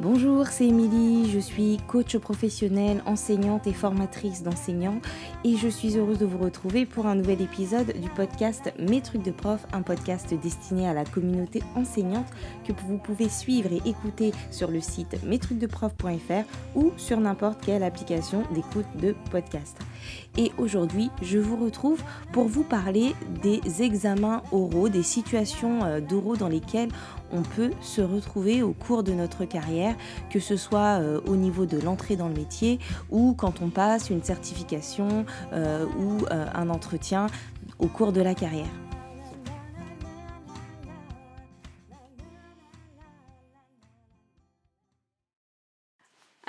Bonjour, c'est Émilie, je suis coach professionnelle, enseignante et formatrice d'enseignants et je suis heureuse de vous retrouver pour un nouvel épisode du podcast Mes trucs de prof, un podcast destiné à la communauté enseignante que vous pouvez suivre et écouter sur le site mestrucsdeprof.fr ou sur n'importe quelle application d'écoute de podcast. Et aujourd'hui, je vous retrouve pour vous parler des examens oraux, des situations euh, d'oraux dans lesquelles on peut se retrouver au cours de notre carrière, que ce soit euh, au niveau de l'entrée dans le métier ou quand on passe une certification euh, ou un entretien au cours de la carrière.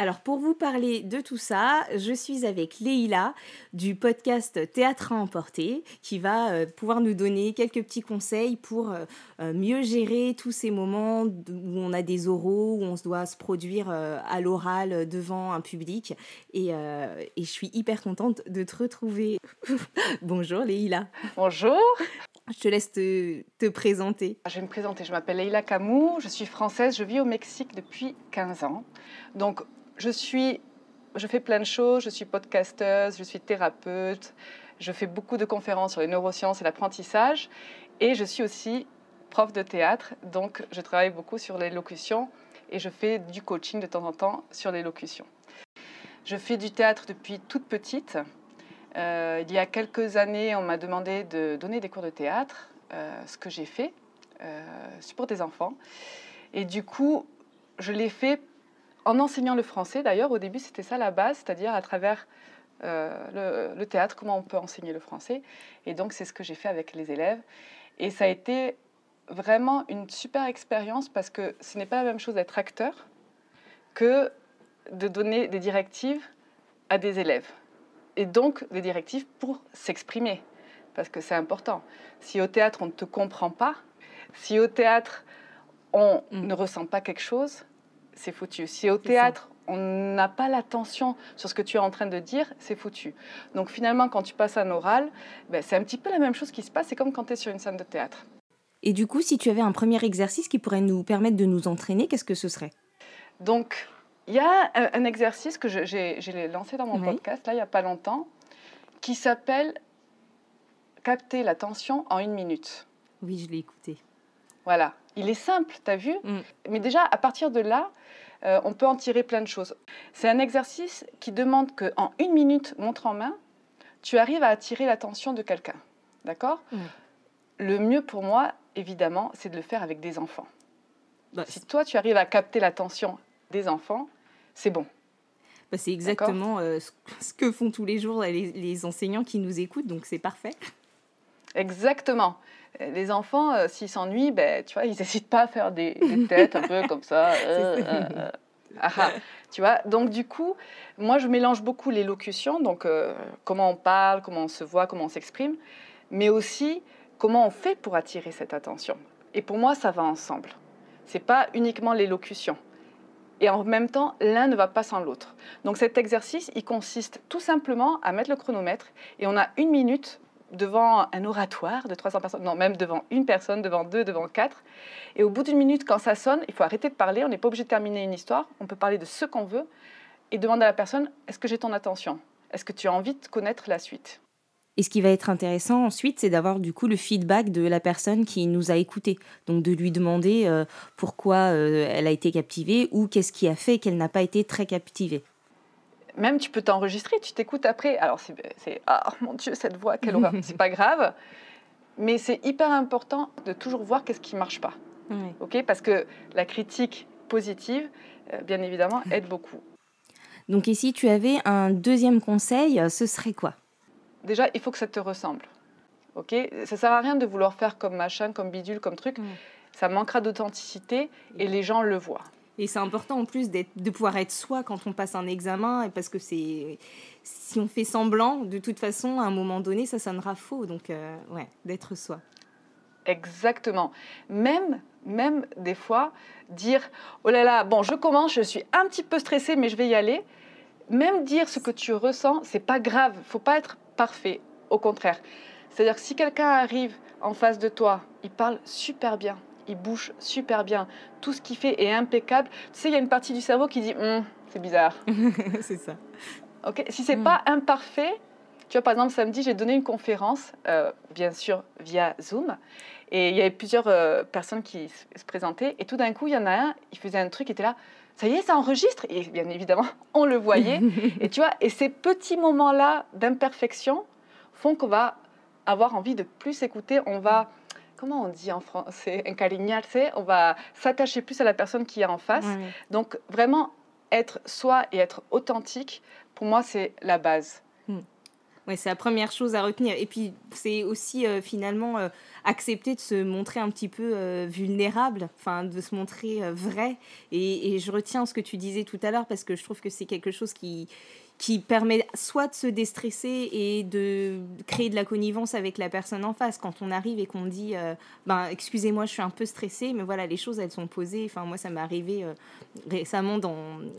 Alors pour vous parler de tout ça, je suis avec Leïla du podcast Théâtre à emporter qui va euh, pouvoir nous donner quelques petits conseils pour euh, euh, mieux gérer tous ces moments où on a des oraux, où on se doit se produire à l'oral devant un public. Et, et, je suis hyper contente de te retrouver. Bonjour Leïla. Bonjour. Je te laisse te, te, présenter. Je vais me présenter. Je m'appelle Leïla Camou, je suis française, je vis au Mexique depuis 15 ans. Donc je fais plein de choses. Je suis podcasteuse, je suis thérapeute, je fais beaucoup de conférences sur les neurosciences et l'apprentissage, et je suis aussi prof de théâtre. Donc, je travaille beaucoup sur l'élocution et je fais du coaching de temps en temps sur l'élocution. Je fais du théâtre depuis toute petite. Euh, il y a quelques années, on m'a demandé de donner des cours de théâtre, euh, ce que j'ai fait, euh, pour des enfants. Et du coup, je l'ai fait en enseignant le français, d'ailleurs, au début, c'était ça la base, c'est-à-dire à travers euh, le, théâtre, comment on peut enseigner le français. Et donc, c'est ce que j'ai fait avec les élèves. Et ça a été vraiment une super expérience parce que ce n'est pas la même chose d'être acteur que de donner des directives à des élèves. Et donc, des directives pour s'exprimer, parce que c'est important. Si au théâtre, on ne te comprend pas, si au théâtre, on mm. ne ressent pas quelque chose, c'est foutu. Si au théâtre, on n'a pas l'attention sur ce que tu es en train de dire, c'est foutu. Donc finalement, quand tu passes un oral, ben, c'est un petit peu la même chose qui se passe. C'est comme quand tu es sur une scène de théâtre. Et du coup, si tu avais un premier exercice qui pourrait nous permettre de nous entraîner, qu'est-ce que ce serait? Donc, il y a un, exercice que j'ai lancé dans mon podcast, là, il n'y a pas longtemps, qui s'appelle Capter l'attention en une minute. Oui, je l'ai écouté. Voilà. Il est simple, tu as vu? Mm. Mais déjà, à partir de là, euh, on peut en tirer plein de choses. C'est un exercice qui demande qu'en une minute, montre en main, tu arrives à attirer l'attention de quelqu'un. D'accord? Le mieux pour moi, évidemment, c'est de le faire avec des enfants. Bah, si toi, tu arrives à capter l'attention des enfants, c'est bon. Bah, c'est exactement euh, ce que font tous les jours les enseignants qui nous écoutent, donc c'est parfait. Exactement les enfants, euh, s'ils s'ennuient, ben, tu vois, ils n'hésitent pas à faire des, têtes un peu comme ça. Euh, euh, ah, ah. tu vois, donc du coup, moi je mélange beaucoup l'élocution, donc comment on parle, comment on se voit, comment on s'exprime, mais aussi comment on fait pour attirer cette attention. Et pour moi, ça va ensemble. C'est pas uniquement l'élocution. Et en même temps, l'un ne va pas sans l'autre. Donc cet exercice, il consiste tout simplement à mettre le chronomètre et on a une minute devant un oratoire de 300 personnes, non, même devant une personne, devant deux, devant quatre. Et au bout d'une minute, quand ça sonne, il faut arrêter de parler. On n'est pas obligé de terminer une histoire. On peut parler de ce qu'on veut et demander à la personne Est-ce que j'ai ton attention? Est-ce que tu as envie de connaître la suite? Et ce qui va être intéressant ensuite, c'est d'avoir du coup le feedback de la personne qui nous a écoutés. Donc de lui demander euh, pourquoi euh, elle a été captivée ou qu'est-ce qui a fait qu'elle n'a pas été très captivée même tu peux t'enregistrer, tu t'écoutes après. Alors c'est, ah mon Dieu, cette voix, quelle horreur. c'est pas grave, mais c'est hyper important de toujours voir qu'est-ce qui marche pas. Ok, parce que la critique positive, euh, bien évidemment, aide beaucoup. Donc ici, tu avais un deuxième conseil, ce serait quoi? Déjà, il faut que ça te ressemble. Ok, ça sert à rien de vouloir faire comme machin, comme bidule, comme truc. Ça manquera d'authenticité et les gens le voient. Et c'est important en plus de pouvoir être soi quand on passe un examen, parce que c'est si on fait semblant, de toute façon, à un moment donné, ça sonnera faux. Donc, euh, ouais, d'être soi. Exactement. Même, même des fois, dire oh là là, bon, je commence, je suis un petit peu stressée, mais je vais y aller. Même dire ce que tu ressens, c'est pas grave. Faut pas être parfait. Au contraire. C'est-à-dire que si quelqu'un arrive en face de toi, il parle super bien, il bouge super bien. Tout ce qu'il fait est impeccable. Tu sais, il y a une partie du cerveau qui dit Hum, c'est bizarre. c'est ça. Ok, si c'est Mm. pas imparfait, tu vois, par exemple, samedi, j'ai donné une conférence, euh, bien sûr, via Zoom. Et il y avait plusieurs euh, personnes qui se présentaient. Et tout d'un coup, il y en a un, il faisait un truc, il était là. Ça y est, ça enregistre. Et bien évidemment, on le voyait. et tu vois, et ces petits moments-là d'imperfection font qu'on va avoir envie de plus écouter. On va, comment on dit en français, encariñarse, on va s'attacher plus à la personne qui est en face. Ouais. Donc vraiment être soi et être authentique, pour moi, c'est la base. Ouais, c'est la première chose à retenir. Et puis, c'est aussi euh, finalement euh, accepter de se montrer un petit peu euh, vulnérable, enfin, de se montrer vrai. Et, et je retiens ce que tu disais tout à l'heure parce que je trouve que c'est quelque chose qui, qui permet soit de se déstresser et de créer de la connivence avec la personne en face. Quand on arrive et qu'on dit, euh, ben, excusez-moi, je suis un peu stressée, mais voilà, les choses, elles sont posées. Enfin, moi, ça m'est arrivé euh, récemment dans,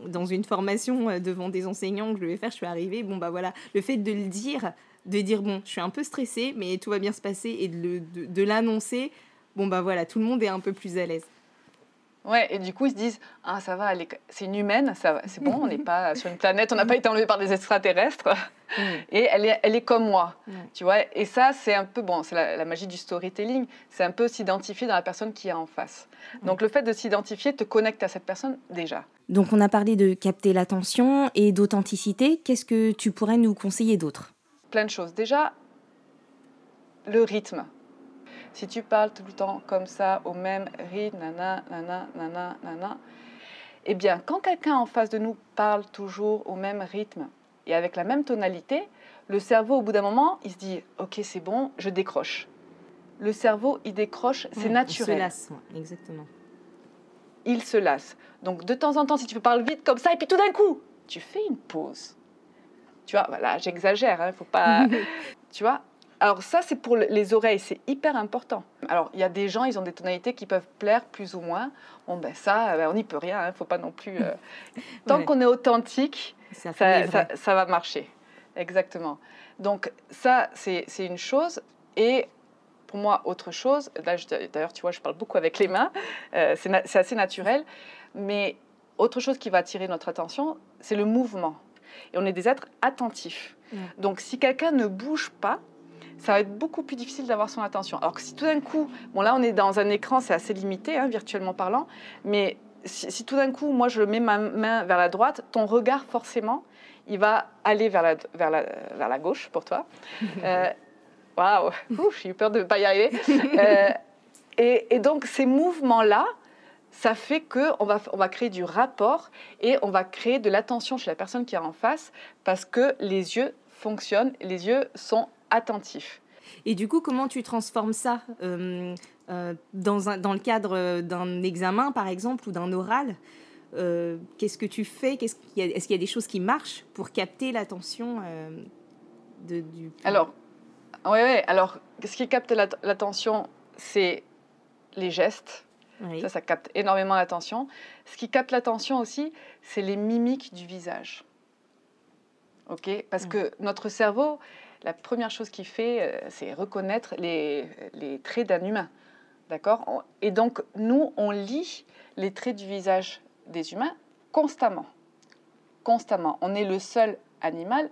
dans une formation euh, devant des enseignants que je devais faire. Je suis arrivée, bon, bah voilà, le fait de le dire, de dire, bon, je suis un peu stressée, mais tout va bien se passer, et de, le- de, de l'annoncer, bon, bah voilà, tout le monde est un peu plus à l'aise. Ouais, et du coup, ils se disent Ah, ça va, c'est une humaine, c'est bon, on n'est pas sur une planète, on n'a pas été enlevé par des extraterrestres, et elle est, elle est comme moi, Ouais. tu vois. Et ça, c'est un peu, bon, c'est la, la magie du storytelling, c'est un peu s'identifier dans la personne qui est en face. Donc, le fait de s'identifier te connecte à cette personne déjà. Donc, on a parlé de capter l'attention et d'authenticité. Qu'est-ce que tu pourrais nous conseiller d'autre? Plein de choses. Déjà, le rythme. Si tu parles tout le temps comme ça, au même rythme, nana, nana, nana, nana, eh bien, quand quelqu'un en face de nous parle toujours au même rythme et avec la même tonalité, le cerveau, au bout d'un moment, il se dit Ok, c'est bon, je décroche. Le cerveau, il décroche, c'est naturel. On se lasse, exactement. il se lasse. Donc de temps en temps, si tu parles vite comme ça, et puis tout d'un coup, tu fais une pause. Tu vois, voilà, j'exagère, il faut pas. tu vois Alors ça, c'est pour le- les oreilles, c'est hyper important. Alors il y a des gens, ils ont des tonalités qui peuvent plaire plus ou moins. Bon ben ça, ben, on n'y peut rien, il faut pas non plus. euh, Tant Ouais. qu'on est authentique, Ça, ça, fait vrai. ça- ça va marcher. Exactement. Donc ça, c'est une chose. Et pour moi, autre chose, là, d'ailleurs, tu vois, je parle beaucoup avec les mains, euh, c'est na- assez naturel, mais autre chose qui va attirer notre attention, c'est le mouvement. Et on est des êtres attentifs. Ouais. Donc si quelqu'un ne bouge pas, ça va être beaucoup plus difficile d'avoir son attention. Alors que si tout d'un coup, bon là on est dans un écran, c'est assez limité, hein, virtuellement parlant, mais si, si tout d'un coup, moi je mets ma main vers la droite, ton regard forcément, il va aller vers la, vers la, vers la gauche pour toi. Euh, Waouh, Ouh, j'ai eu peur de ne pas y arriver. Euh, et, et donc ces mouvements-là, ça fait qu'on va, on va créer du rapport et on va créer de l'attention chez la personne qui est en face parce que les yeux fonctionnent, les yeux sont attentifs. Et du coup, comment tu transformes ça euh, euh, dans, un, dans le cadre euh, d'un examen, par exemple, ou d'un oral Euh, Qu'est-ce que tu fais qu'il y Est-ce qu'il y a des choses qui marchent pour capter l'attention de, du... Alors, ouais, ouais, alors ce qui capte l'at- l'attention, c'est les gestes. Oui. Ça, ça capte énormément l'attention. Ce qui capte l'attention aussi, c'est les mimiques du visage. OK Parce que notre cerveau, la première chose qu'il fait, euh, c'est reconnaître les, les traits d'un humain. D'accord? Et donc, nous, on lit les traits du visage des humains constamment. Constamment. On est le seul animal,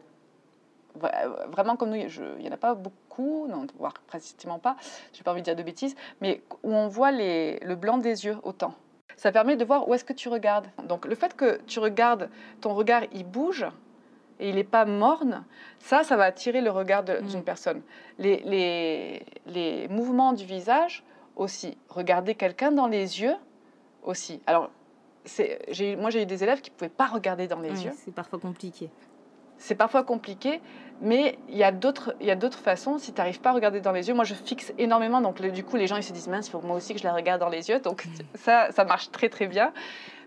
vra- vraiment comme nous, je- il n'y en a pas beaucoup, non, voire pratiquement pas, je n'ai pas envie de dire de bêtises, mais où on voit les- le blanc des yeux autant. Ça permet de voir où est-ce que tu regardes. Donc le fait que tu regardes, ton regard, il bouge et il n'est pas morne, ça, ça va attirer le regard Mm. d'une personne. Les, les, les mouvements du visage aussi. Regarder quelqu'un dans les yeux aussi. Alors, moi, j'ai eu des élèves qui ne pouvaient pas regarder dans les Ouais, yeux. C'est parfois compliqué. C'est parfois compliqué, mais il y a d'autres il y a d'autres façons. Si tu n'arrives pas à regarder dans les yeux, moi je fixe énormément. Donc le- du coup, les gens ils se disent mince, il faut moi aussi que je la regarde dans les yeux. Donc ça, ça marche très très bien.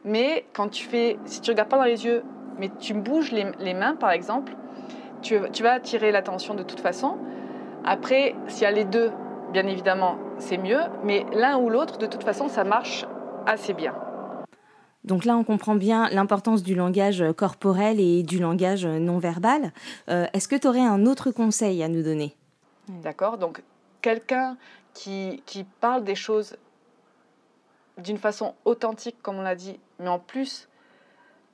Mais quand tu fais, si tu regardes pas dans les yeux, mais tu bouges les, les mains par exemple, tu, tu vas attirer l'attention de toute façon. Après, s'il y a les deux, bien évidemment, c'est mieux. Mais l'un ou l'autre, de toute façon, ça marche assez bien. Donc là, on comprend bien l'importance du langage corporel et du langage non verbal. Euh, Est-ce que tu aurais un autre conseil à nous donner? D'accord Donc, quelqu'un qui, qui parle des choses d'une façon authentique, comme on l'a dit, mais en plus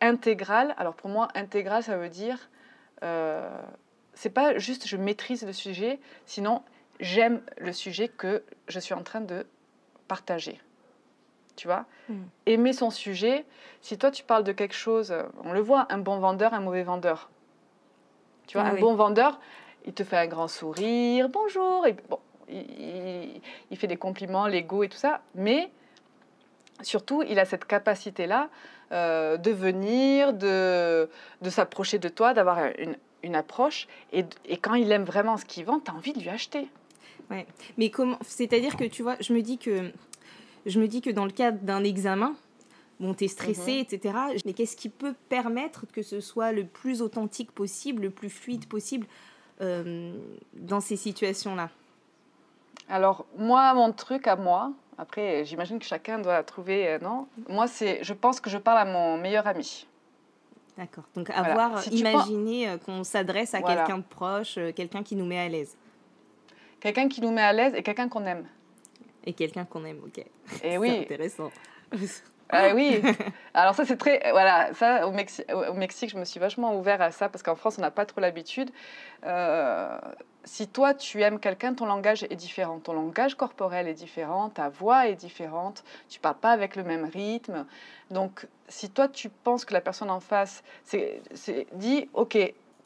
intégrale. Alors pour moi, intégrale, ça veut dire, euh, c'est pas juste je maîtrise le sujet, sinon j'aime le sujet que je suis en train de partager. Tu vois? Mm. Aimer son sujet, si toi tu parles de quelque chose, on le voit, un bon vendeur, un mauvais vendeur. Tu vois, ah un bon vendeur, il te fait un grand sourire, bonjour, et bon, il, il fait des compliments légaux et tout ça, mais surtout, il a cette capacité-là euh, de venir, de, de s'approcher de toi, d'avoir une, une, approche. Et, et, quand il aime vraiment ce qu'il vend, tu as envie de lui acheter. Ouais. Mais comment C'est-à-dire que, tu vois, je me dis que, je me dis que dans le cadre d'un examen, bon, tu es stressé, mhm. etc. Mais qu'est-ce qui peut permettre que ce soit le plus authentique possible, le plus fluide possible euh, dans ces situations-là? Alors, moi, mon truc à moi, après, j'imagine que chacun doit trouver, euh, non? Moi, c'est, je pense que je parle à mon meilleur ami. D'accord. Donc, avoir imaginé euh, qu'on s'adresse à quelqu'un de proche, euh, quelqu'un qui nous met à l'aise. Quelqu'un qui nous met à l'aise et quelqu'un qu'on aime. Et quelqu'un qu'on aime, ok. Et oui. intéressant. Ah oui. Alors ça c'est très voilà ça au, au, Mexique je me suis vachement ouvert à ça parce qu'en France on n'a pas trop l'habitude. Euh, si toi tu aimes quelqu'un, ton langage est différent, ton langage corporel est différent, ta voix est différente, tu parles pas avec le même rythme. Donc si toi tu penses que la personne en face, c'est dit ok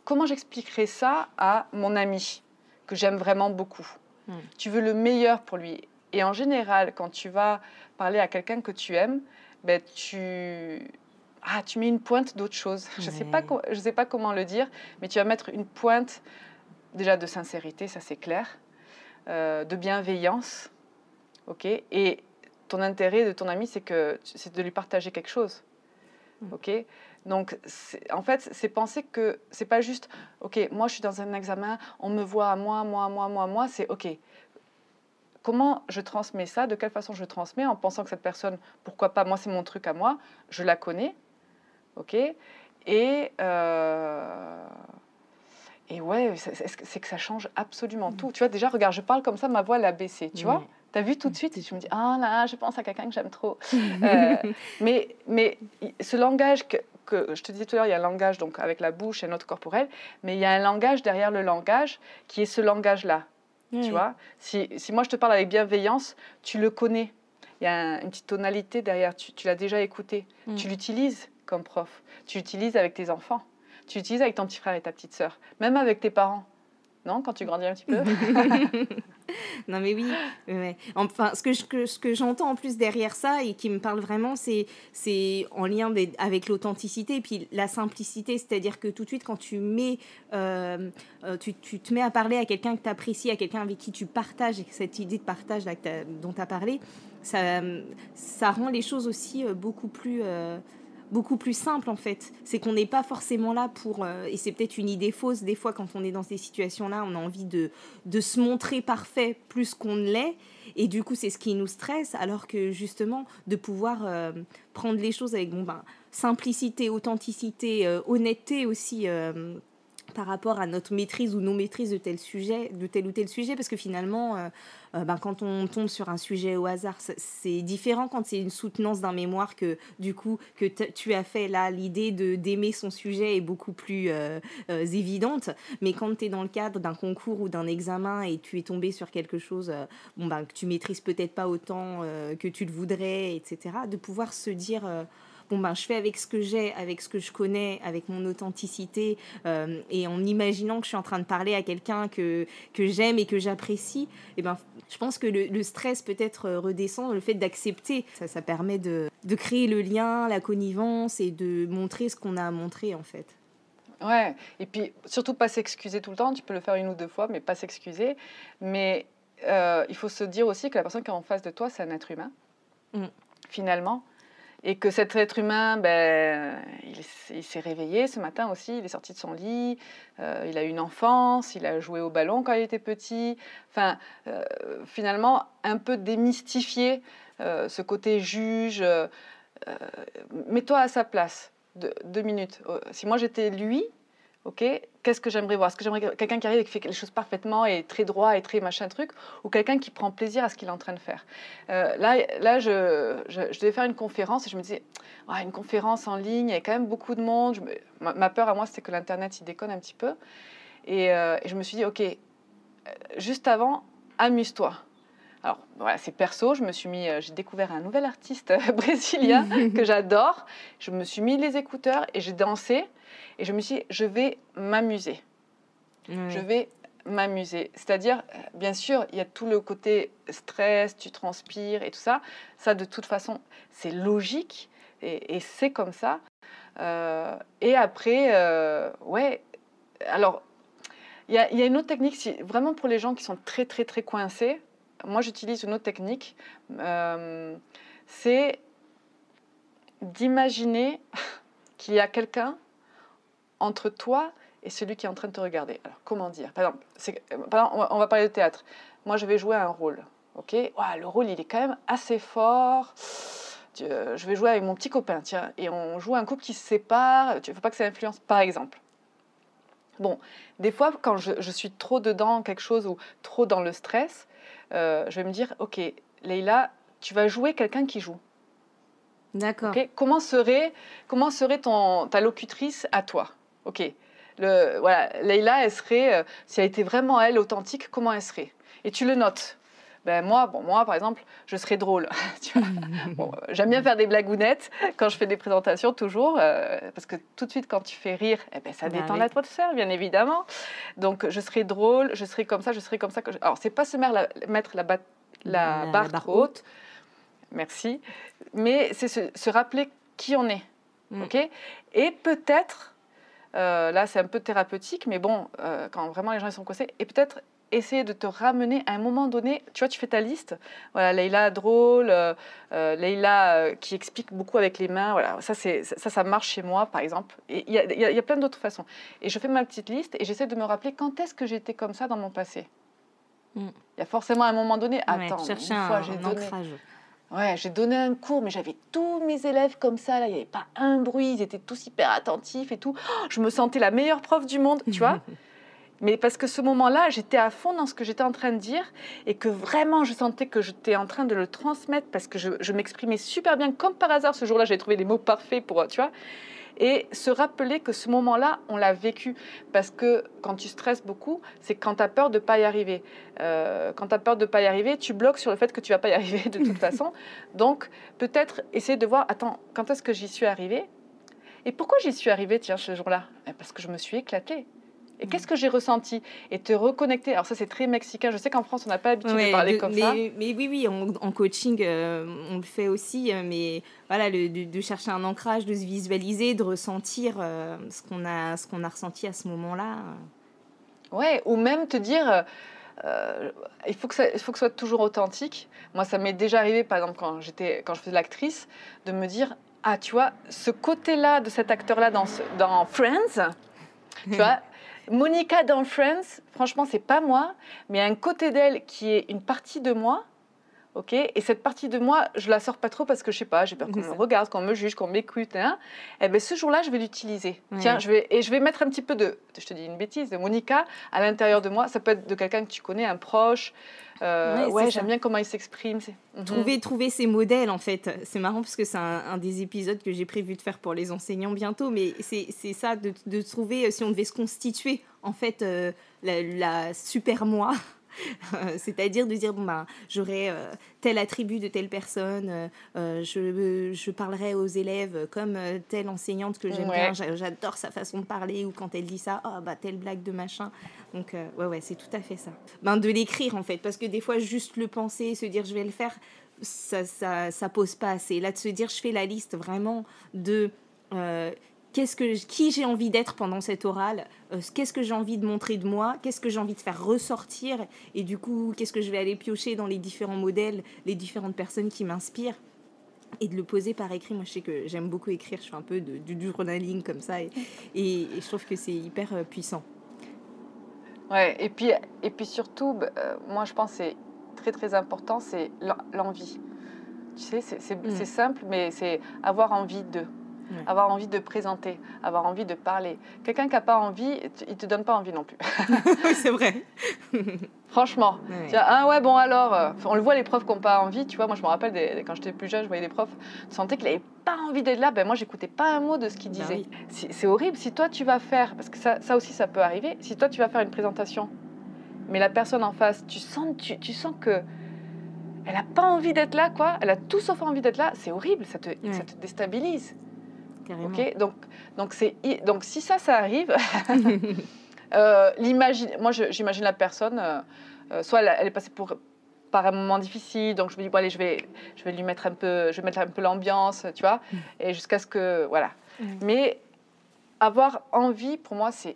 comment j'expliquerai ça à mon ami que j'aime vraiment beaucoup? Hmm. Tu veux le meilleur pour lui et en général quand tu vas parler à quelqu'un que tu aimes ben, tu, ah, tu mets une pointe d'autre chose. Je ne sais, sais pas comment le dire, mais tu vas mettre une pointe déjà de sincérité, ça c'est clair, euh, de bienveillance, ok Et ton intérêt de ton ami, c'est que c'est de lui partager quelque chose, mm. ok donc, en fait, c'est penser que c'est pas juste, ok, moi je suis dans un examen, on me voit à moi, moi, moi, moi, moi, c'est ok, comment je transmets ça, de quelle façon je transmets en pensant que cette personne, pourquoi pas, moi c'est mon truc à moi, je la connais, ok Et, euh, et ouais, c'est que ça change absolument tout. Tu vois, déjà, regarde, je parle comme ça, ma voix elle a baissé, tu vois. Tu as vu tout de suite et je me dis, ah là, je pense à quelqu'un que j'aime trop. Euh, mais, mais ce langage que, que, je te disais tout à l'heure, il y a un langage donc, avec la bouche et notre corporel, mais il y a un langage derrière le langage qui est ce Tu vois si, si, moi je te parle avec bienveillance, tu le connais. Il y a une petite tonalité derrière, tu, tu l'as déjà écouté. Mm. Tu l'utilises comme prof. Tu l'utilises avec tes enfants. Tu l'utilises avec ton petit frère et ta petite sœur. Même avec tes parents. Non Quand tu grandis un petit peu non mais oui, enfin ce que, ce que j'entends en plus derrière ça et qui me parle vraiment, c'est c'est en lien avec l'authenticité et puis la simplicité, c'est-à-dire que tout de suite quand tu mets, euh, euh, tu, tu, te mets à parler à quelqu'un que tu apprécies, à quelqu'un avec qui tu partages cette idée de partage dont tu as parlé, ça, ça rend les choses aussi euh, beaucoup plus beaucoup plus simple en fait. C'est qu'on n'est pas forcément là pour, euh, et c'est peut-être une idée fausse, des fois quand on est dans ces situations-là, on a envie de, de se montrer parfait plus qu'on ne l'est, et du coup c'est ce qui nous stresse, alors que justement de pouvoir euh, prendre les choses avec bon, ben, simplicité, authenticité, euh, honnêteté aussi par rapport à notre maîtrise ou non-maîtrise de tel sujet, de tel ou tel sujet, parce que finalement, euh, euh, ben, quand on tombe sur un sujet au hasard, c'est différent quand c'est une soutenance d'un mémoire que du coup que tu as fait là, l'idée de d'aimer son sujet est beaucoup plus euh, évidente, mais quand tu es dans le cadre d'un concours ou d'un examen et tu es tombé sur quelque chose, bon ben que tu maîtrises peut-être pas autant que tu le voudrais, etc., de pouvoir se dire bon ben je fais avec ce que j'ai, avec ce que je connais, avec mon authenticité euh, et en imaginant que je suis en train de parler à quelqu'un que, que j'aime et que j'apprécie, et eh ben je pense que le, stress peut-être euh, redescend, le fait d'accepter, ça, ça permet de, de créer le lien, la connivence et de montrer ce qu'on a à montrer en fait. Ouais, et puis surtout pas s'excuser tout le temps, tu peux le faire une ou deux fois, mais pas s'excuser. Mais euh, il faut se dire aussi que la personne qui est en face de toi, c'est un être humain, mm. finalement et que cet être humain, ben, il, s'est réveillé ce matin aussi, il est sorti de son lit, euh, il a eu une enfance, il a joué au ballon quand il était petit. Enfin, euh, finalement, un peu démystifier euh, ce côté juge. Mets-toi à sa place, deux minutes. Si moi j'étais lui, ok, qu'est-ce que j'aimerais voir? Est-ce que j'aimerais quelqu'un qui arrive et qui fait les choses parfaitement et très droit et très machin truc Ou quelqu'un qui prend plaisir à ce qu'il est en train de faire? Euh, Là, là je, je, devais faire une conférence et je me disais, ah, une conférence en ligne, il y a quand même beaucoup de monde. ma, peur à moi, c'était que l'Internet, il déconne un petit peu. Et, euh, je me suis dit, OK, euh, juste avant, amuse-toi. Alors voilà, c'est perso, je me suis mis, j'ai découvert un nouvel artiste brésilien que j'adore. Je me suis mis les écouteurs et j'ai dansé. Et je me suis dit, je vais m'amuser. Je vais m'amuser. C'est-à-dire, bien sûr, il y a tout le côté stress, tu transpires et tout ça. Ça, de toute façon, c'est logique et, c'est comme ça. Euh, et après, euh, ouais, alors, il y, a, une autre technique, si, vraiment pour les gens qui sont très, très, très coincés. Moi, j'utilise une autre technique. Euh, c'est d'imaginer qu'il y a quelqu'un entre toi et celui qui est en train de te regarder. Alors, comment dire? Par exemple, on, va, parler de théâtre. Moi, je vais jouer un rôle. Ok? Le rôle, il est quand même assez fort. Je vais jouer avec mon petit copain, tiens, et on joue un couple qui se sépare. Il ne faut pas que ça influence, par exemple. Bon, des fois, quand je, suis trop dedans quelque chose ou trop dans le stress, euh, je vais me dire, ok, Leïla, tu vas jouer quelqu'un qui joue. D'accord. comment serait, comment serait ton, ta locutrice à toi? Ok. Le, voilà, Leïla, elle serait, euh, si elle était vraiment elle, authentique, comment elle serait? Et tu le notes. Ben moi, bon, moi, par exemple, je serais drôle. bon, J'aime bien faire des blagounettes quand je fais des présentations, toujours, euh, parce que tout de suite, quand tu fais rire, eh ben, ça bah détend la l'atmosphère, bien évidemment. Donc, je serais drôle, je serais comme ça, je serais comme ça. Que je... Alors, c'est pas se mettre la, la, la, barre, trop haute. Merci. Mais c'est se, rappeler qui on est. Mm. ok? Et peut-être euh, là, c'est un peu thérapeutique, mais bon, euh, quand vraiment les gens sont coincés, et peut-être essayer de te ramener à un moment donné. Tu vois, tu fais ta liste. Voilà, Leïla drôle, euh, euh Leïla qui explique beaucoup avec les mains. Voilà, ça, c'est, ça, ça marche chez moi, par exemple. Il y, y, a plein d'autres façons. Et je fais ma petite liste et j'essaie de me rappeler quand est-ce que j'étais comme ça dans mon passé. Mm. Il y a forcément un moment donné. attends, chercher une fois, j'ai ancrage. Ouais, j'ai donné un cours, mais j'avais tous mes élèves comme ça. Là, il n'y avait pas un bruit. Ils étaient tous hyper attentifs et tout. Oh, je me sentais la meilleure prof du monde, tu vois. mais parce que ce moment-là, j'étais à fond dans ce que j'étais en train de dire et que vraiment, je sentais que j'étais en train de le transmettre parce que je, je m'exprimais super bien. Comme par hasard, ce jour-là, j'ai trouvé les mots parfaits pour, tu vois et se rappeler que ce moment-là, on l'a vécu. Parce que quand tu stresses beaucoup, c'est quand tu as peur de ne pas y arriver. Euh, quand tu as peur de ne pas y arriver, tu bloques sur le fait que tu vas pas y arriver de toute façon. Donc, peut-être essayer de voir, attends, quand est-ce que j'y suis arrivée? Et pourquoi j'y suis arrivée, tiens, ce jour-là? Eh, Parce que je me suis éclatée. Et qu'est-ce que j'ai ressenti? Et te reconnecter. Alors ça, c'est très mexicain. Je sais qu'en France, on n'a pas l'habitude de parler comme mais, ça. Mais oui, oui, en, coaching, euh, on le fait aussi. Euh, mais voilà, de, chercher un ancrage, de se visualiser, de ressentir euh, ce qu'on a, ce qu'on a ressenti à ce moment-là. Ouais, ou même te dire. il, faut que ça, il faut que ce soit toujours authentique. Moi, ça m'est déjà arrivé, par exemple, quand, j'étais, quand je faisais l'actrice, de me dire Ah, tu vois, ce côté-là de cet acteur-là dans, dans Friends, tu vois, Monica dans Friends, franchement, c'est pas moi, mais un côté d'elle qui est une partie de moi. Ok, et cette partie de moi, je la sors pas trop parce que je sais pas, j'ai peur qu'on me regarde, qu'on me juge, qu'on m'écoute. Hein. Et eh ben ce jour-là, je vais l'utiliser. Tiens, je vais et je vais mettre un petit peu de, je te dis une bêtise, de Monica à l'intérieur de moi. Ça peut être de quelqu'un que tu connais, un proche, euh, ouais, j'aime bien comment il s'exprime. Mhm. Trouver, trouver ses modèles, en fait. C'est marrant parce que c'est un, des épisodes que j'ai prévu de faire pour les enseignants bientôt, mais c'est ça, de, de, trouver, si on devait se constituer, en fait, euh, la, super moi. C'est-à-dire de dire, bon, ben, j'aurais euh, tel attribut de telle personne, euh, je, je, parlerai aux élèves comme telle enseignante que j'aime bien, j'adore sa façon de parler, ou quand elle dit ça, oh, bah, telle blague de machin. Donc, ouais, ouais, c'est tout à fait ça. Ben, de l'écrire, en fait, parce que des fois, juste le penser, se dire, je vais le faire, ça, ça, ça pose pas assez. Là, de se dire, je fais la liste vraiment de qu'est-ce que, qui j'ai envie d'être pendant cette orale, euh, qu'est-ce que j'ai envie de montrer de moi, qu'est-ce que j'ai envie de faire ressortir, et du coup, qu'est-ce que je vais aller piocher dans les différents modèles, les différentes personnes qui m'inspirent, et de le poser par écrit. Moi, je sais que j'aime beaucoup écrire, je fais un peu de, du journaling comme ça, et, et, je trouve que c'est hyper euh, puissant. Ouais, et puis, et puis surtout, bah, euh, moi, je pense que c'est très, très important, c'est l'envie. Tu sais, c'est mm. simple, mais c'est avoir envie de avoir envie de présenter, avoir envie de parler. Quelqu'un qui n'a pas envie, il te donne pas envie non plus. c'est vrai. Franchement. ah ouais, bon alors, euh, on le voit les profs qui n'ont pas envie, tu vois, moi je me rappelle quand j'étais plus jeune, je voyais des profs, tu sentais qu'ils n'avaient pas envie d'être là, ben moi j'écoutais pas un mot de ce qu'ils bah disaient. C'est horrible, si toi tu vas faire, parce que ça, ça aussi ça peut arriver, si toi tu vas faire une présentation, mais la personne en face, tu sens, tu, tu sens que elle n'a pas envie d'être là, quoi. Elle a tout sauf envie d'être là. C'est horrible, ça te, ça te déstabilise. Ok, donc, donc, donc si ça, ça arrive, euh, moi j'imagine la personne, euh, euh, soit elle, est passée pour, par un moment difficile, donc je me dis, bon, allez, je vais, je vais lui mettre un peu, je vais mettre un peu l'ambiance, tu vois, mm. et jusqu'à ce que, voilà. Mm. Mais avoir envie, pour moi, c'est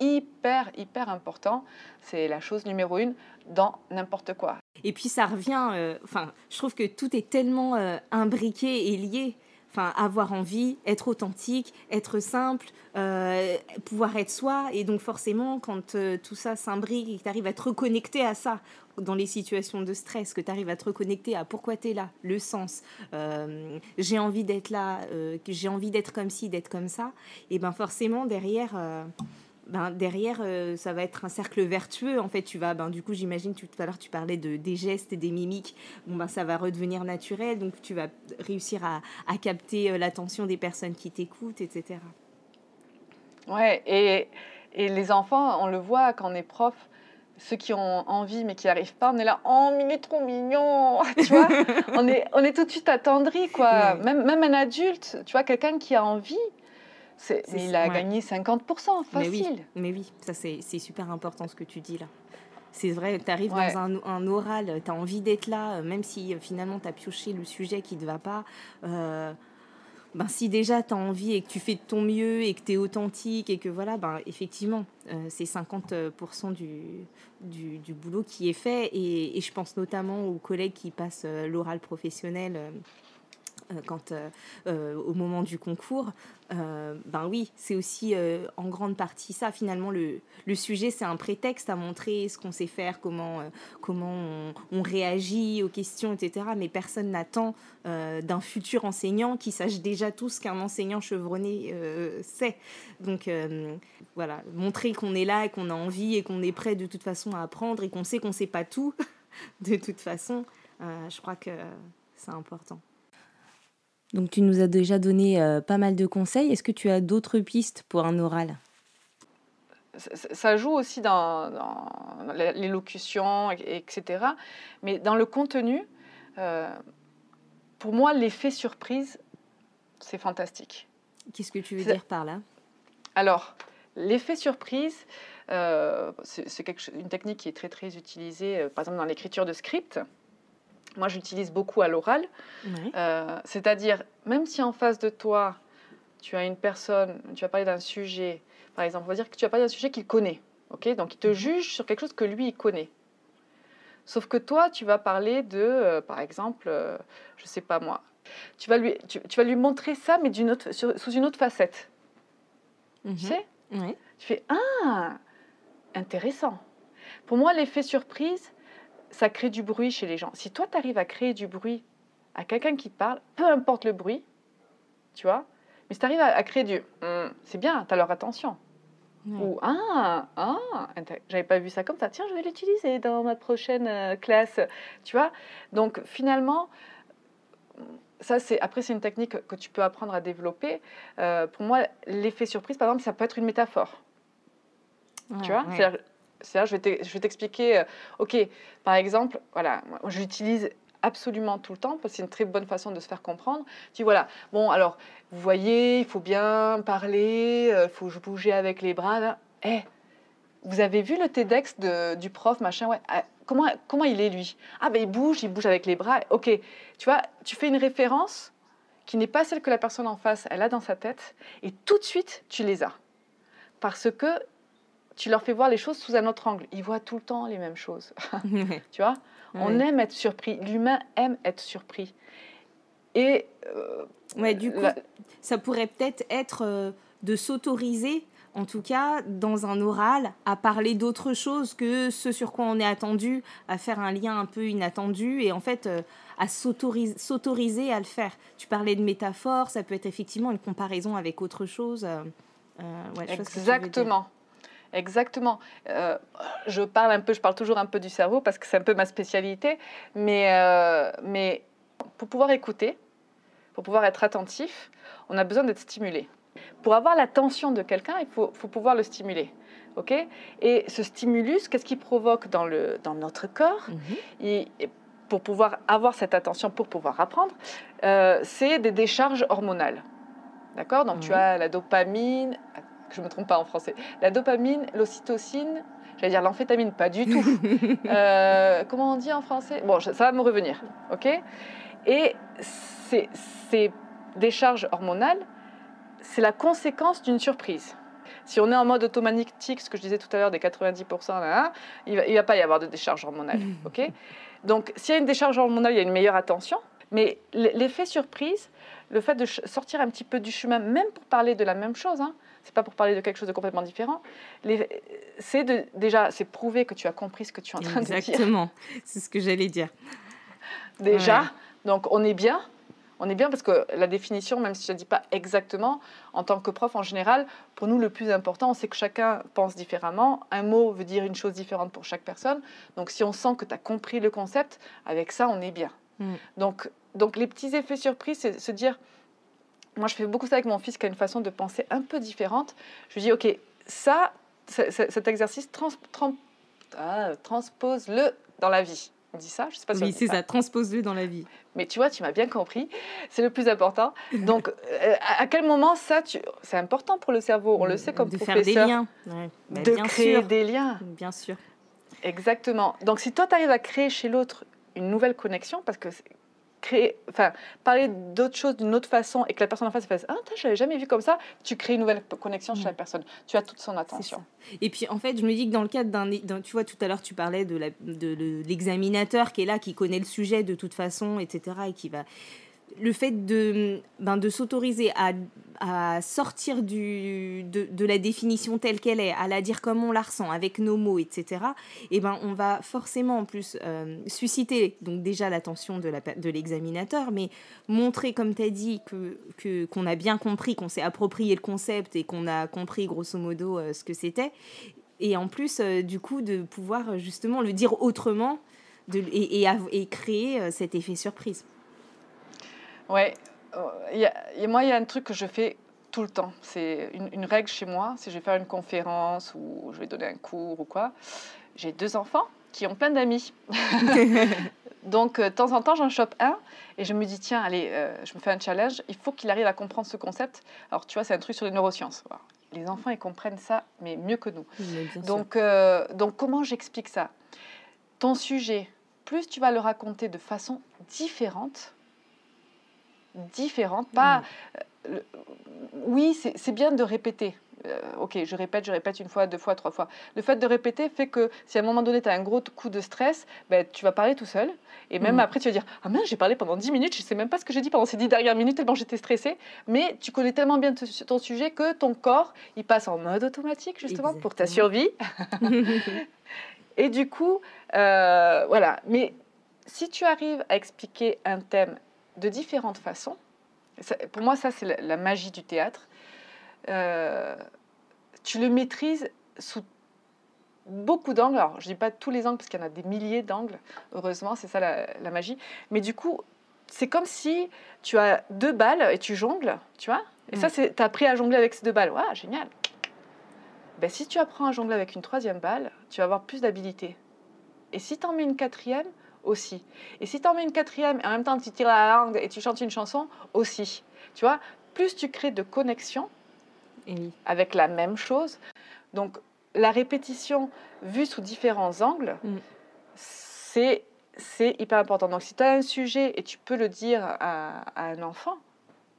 hyper, hyper important. C'est la chose numéro une dans n'importe quoi. Et puis ça revient, euh, enfin, je trouve que tout est tellement euh, imbriqué et lié. Enfin, avoir envie, être authentique, être simple, euh, pouvoir être soi. Et donc forcément, quand tout ça s'imbrique et que tu arrives à te reconnecter à ça dans les situations de stress, que tu arrives à te reconnecter à pourquoi tu es là, le sens, j'ai envie d'être là, j'ai envie d'être comme ci, d'être comme ça, et ben forcément derrière ben, derrière, euh, ça va être un cercle vertueux. En fait, tu vas, ben, du coup, j'imagine, tout à l'heure, tu parlais de, des gestes et des mimiques. Bon, ben, ça va redevenir naturel. Donc, tu vas réussir à, à capter euh, l'attention des personnes qui t'écoutent, etc. Ouais, et, et, les enfants, on le voit quand on est prof, ceux qui ont envie mais qui n'y arrivent pas, on est là, oh, mais il est trop mignon, tu vois, on, est, on est tout de suite attendri, quoi. Même, même un adulte, tu vois, quelqu'un qui a envie, mais il a gagné 50%, facile. Mais oui, ça c'est super important ce que tu dis là. C'est vrai, tu arrives dans un, un oral, tu as envie d'être là, même si euh, finalement tu as pioché le sujet qui ne te va pas. Euh, ben, si déjà tu as envie et que tu fais de ton mieux et que tu es authentique et que voilà, ben, effectivement, euh, c'est 50% du, du, du, boulot qui est fait. Et, et, je pense notamment aux collègues qui passent l'oral professionnel euh, quand, euh, euh, au moment du concours, ben oui, c'est aussi en grande partie ça. Finalement, le, le sujet, c'est un prétexte à montrer ce qu'on sait faire, comment, comment on, réagit aux questions, etc. Mais personne n'attend d'un futur enseignant qui sache déjà tout ce qu'un enseignant chevronné sait. Donc voilà, montrer qu'on est là et qu'on a envie et qu'on est prêt de toute façon à apprendre et qu'on sait qu'on ne sait pas tout, de toute façon, je crois que c'est important. Donc tu nous as déjà donné euh, pas mal de conseils. Est-ce que tu as d'autres pistes pour un oral? Ça joue aussi dans, l'élocution, etc. Mais dans le contenu, euh, pour moi, l'effet surprise, c'est fantastique. Qu'est-ce que tu veux dire par là? Alors, l'effet surprise, euh, c'est une technique qui est très très utilisée, par exemple dans l'écriture de script moi j'utilise beaucoup à l'oral. Euh, c'est-à-dire, même si en face de toi, tu as une personne, tu vas parler d'un sujet, par exemple, on va dire que tu vas parler d'un sujet qu'il connaît. ok? Donc il te mhm. juge sur quelque chose que lui, il connaît. Sauf que toi, tu vas parler de, euh, par exemple, euh, je ne sais pas moi, tu vas lui, tu, vas lui montrer ça, mais autre, sous une autre facette. Tu mhm. sais? Tu fais Ah, intéressant. Pour moi, l'effet surprise, ça crée du bruit chez les gens. Si toi, tu arrives à créer du bruit à quelqu'un qui parle, peu importe le bruit, tu vois, mais si tu arrives à, créer du hum, c'est bien, tu as leur attention. Ou ah, ah, j'avais pas vu ça comme ça, tiens, je vais l'utiliser dans ma prochaine euh, classe, tu vois? Donc finalement, ça c'est après c'est une technique que tu peux apprendre à développer. Euh, pour moi, l'effet surprise, par exemple, ça peut être une métaphore. tu vois, c'est-à-dire, je vais t'expliquer, euh, ok, par exemple, voilà, je l'utilise absolument tout le temps parce c'est une très bonne façon de se faire comprendre. Tu voilà, bon alors, vous voyez, il faut bien parler, il euh, faut bouger avec les bras. Eh, vous avez vu le TEDx du prof, machin, ouais. Ah, comment, comment il est lui? Ah ben il bouge, il bouge avec les bras. Ok, tu vois, tu fais une référence qui n'est pas celle que la personne en face elle a dans sa tête et tout de suite tu les as parce que tu leur fais voir les choses sous un autre angle. Ils voient tout le temps les mêmes choses. tu vois? On aime être surpris. L'humain aime être surpris. Et. Euh, ouais, du coup, ça pourrait peut-être être, euh, de s'autoriser en tout cas, dans un oral, à parler d'autre chose que ce sur quoi on est attendu, à faire un lien un peu inattendu et en fait euh, à s'autoriser à le faire. Tu parlais de métaphore, ça peut être effectivement une comparaison avec autre chose. Euh, ouais, Exactement. Exactement. je parle un peu, je parle toujours un peu du cerveau parce que c'est un peu ma spécialité, mais, mais pour pouvoir écouter, pour pouvoir être attentif, on a besoin d'être stimulé. Pour avoir l'attention de quelqu'un, il faut, pouvoir le stimuler. ok? Et ce stimulus, qu'est-ce qu'il provoque dans, le, dans notre corps? Mhm. Pour pouvoir avoir cette attention, pour pouvoir apprendre, euh, c'est des décharges hormonales. D'accord? Donc tu mhm. as la dopamine, je ne me trompe pas en français, la dopamine, l'ocytocine, j'allais dire l'amphétamine, pas du tout. Euh, comment on dit en français? Bon, ça va me revenir. ok? Et ces, ces décharges hormonales, c'est la conséquence d'une surprise. Si on est en mode automatique, ce que je disais tout à l'heure des 90%, là, il ne va, va, pas y avoir de décharge hormonale. ok? Donc, s'il y a une décharge hormonale, il y a une meilleure attention. Mais l'effet surprise, le fait de sortir un petit peu du chemin, même pour parler de la même chose, hein, c'est pas pour parler de quelque chose de complètement différent. C'est déjà, c'est prouver que tu as compris ce que tu es en train de dire. Exactement, c'est ce que j'allais dire. Déjà, donc on est bien on est bien parce que la définition, même si je ne dis pas exactement, en tant que prof en général, pour nous, le plus important, c'est que chacun pense différemment. Un mot veut dire une chose différente pour chaque personne. Donc, si on sent que tu as compris le concept, avec ça, on est bien. Mm. Donc, donc, les petits effets surprises, c'est se dire, moi, je fais beaucoup ça avec mon fils qui a une façon de penser un peu différente. Je lui dis, OK, ça, cet exercice, ah, transpose-le dans la vie. On dit ça Je sais pas Oui, c'est ça, transpose-le dans la vie. Mais tu vois, tu m'as bien compris. C'est le plus important. Donc, euh, à quel moment ça, tu... c'est important pour le cerveau On le sait comme de professeur. De faire des liens. Bah, de créer des liens. Bien sûr. Exactement. Donc, si toi, tu arrives à créer chez l'autre une nouvelle connexion, parce que créer, enfin, parler d'autre chose d'une autre façon et que la personne en face fasse Ah, je l'avais jamais vu comme ça, tu crées une nouvelle connexion chez la personne. Tu as toute son attention. Et puis, en fait, je me dis que dans le cadre d'un. Tu vois, tout à l'heure, tu parlais de l'examinateur qui est là, qui connaît le sujet de toute façon, etc. et qui va le fait de, ben, de s'autoriser à, à, sortir du, de, de, la définition telle qu'elle est, à la dire comme on la ressent, avec nos mots, etc., et eh ben, on va forcément en plus euh, susciter donc déjà l'attention de, l'examinateur, mais montrer, comme tu as dit, que, que, qu'on a bien compris, qu'on s'est approprié le concept et qu'on a compris grosso modo euh, ce que c'était. Et en plus, euh, du coup, de pouvoir justement le dire autrement et, et créer cet effet surprise. Ouais, euh, moi, il y a un truc que je fais tout le temps. C'est une, règle chez moi. Si je vais faire une conférence ou je vais donner un cours ou quoi, j'ai deux enfants qui ont plein d'amis. Donc, euh, de temps en temps, j'en chope un et je me dis, tiens, allez, euh, je me fais un challenge. Il faut qu'il arrive à comprendre ce concept. Alors, tu vois, c'est un truc sur les neurosciences. Les enfants, ils comprennent ça, mais mieux que nous. Donc, donc, comment j'explique ça? Ton sujet, plus tu vas le raconter de façon différente, différente. Pas, mm. euh, oui, c'est bien de répéter. Euh, ok, je répète, je répète une fois, deux fois, trois fois. Le fait de répéter fait que si à un moment donné tu as un gros coup de stress, ben, tu vas parler tout seul. Et même mm. après, tu vas dire Ah mince, j'ai parlé pendant dix minutes, je ne sais même pas ce que j'ai dit pendant ces dix dernières minutes, tellement j'étais stressée. Mais tu connais tellement bien ton sujet que ton corps, il passe en mode automatique, justement, pour ta survie. Et du coup, euh, voilà. Mais si tu arrives à expliquer un thème de différentes façons. pour moi, ça, c'est la, magie du théâtre. Euh, tu le maîtrises sous beaucoup d'angles. Alors, je ne dis pas tous les angles, parce qu'il y en a des milliers d'angles, heureusement, c'est ça la, magie. Mais du coup, c'est comme si tu as deux balles et tu jongles, tu vois. Et ça, tu as appris à jongler avec ces deux balles. Waouh, génial. Ben, si tu apprends à jongler avec une troisième balle, tu vas avoir plus d'habilité. Et si tu en mets une quatrième, aussi. Et si tu en mets une quatrième et en même temps tu tires la langue et tu chantes une chanson, aussi. Tu vois, plus tu crées de connexions avec la même chose. Donc la répétition vue sous différents angles, mm. c'est c'est hyper important. Donc si tu as un sujet et tu peux le dire à, un enfant,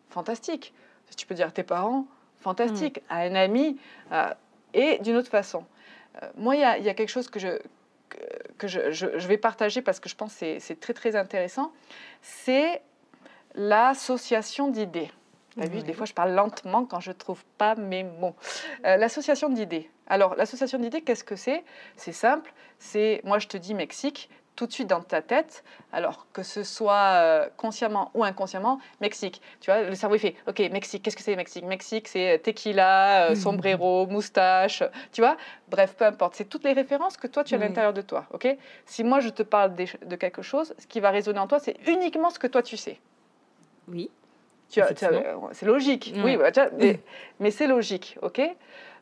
fantastique. Si tu peux dire à tes parents, fantastique. Mm. À un ami, euh, et d'une autre façon. Euh, moi, il y, y, a quelque chose que je, que je, vais partager parce que je pense que c'est très très intéressant, c'est l'association d'idées. T'as vu, des fois je parle lentement quand je ne trouve pas mes mots. Euh, l'association d'idées. Alors, l'association d'idées, qu'est-ce que c'est? C'est simple. C'est, moi je te dis Mexique, tout de suite dans ta tête, alors que ce soit euh, consciemment ou inconsciemment, Mexique. Tu vois, le cerveau il fait, ok, Mexique, qu'est-ce que c'est Mexique? Mexique, c'est tequila, euh, sombrero, moustache, tu vois? Bref, peu importe. C'est toutes les références que toi tu as à l'intérieur de toi, ok? Si moi je te parle de quelque chose, ce qui va résonner en toi, c'est uniquement ce que toi tu sais. Oui. C'est logique, oui, bah, mais c'est logique, ok?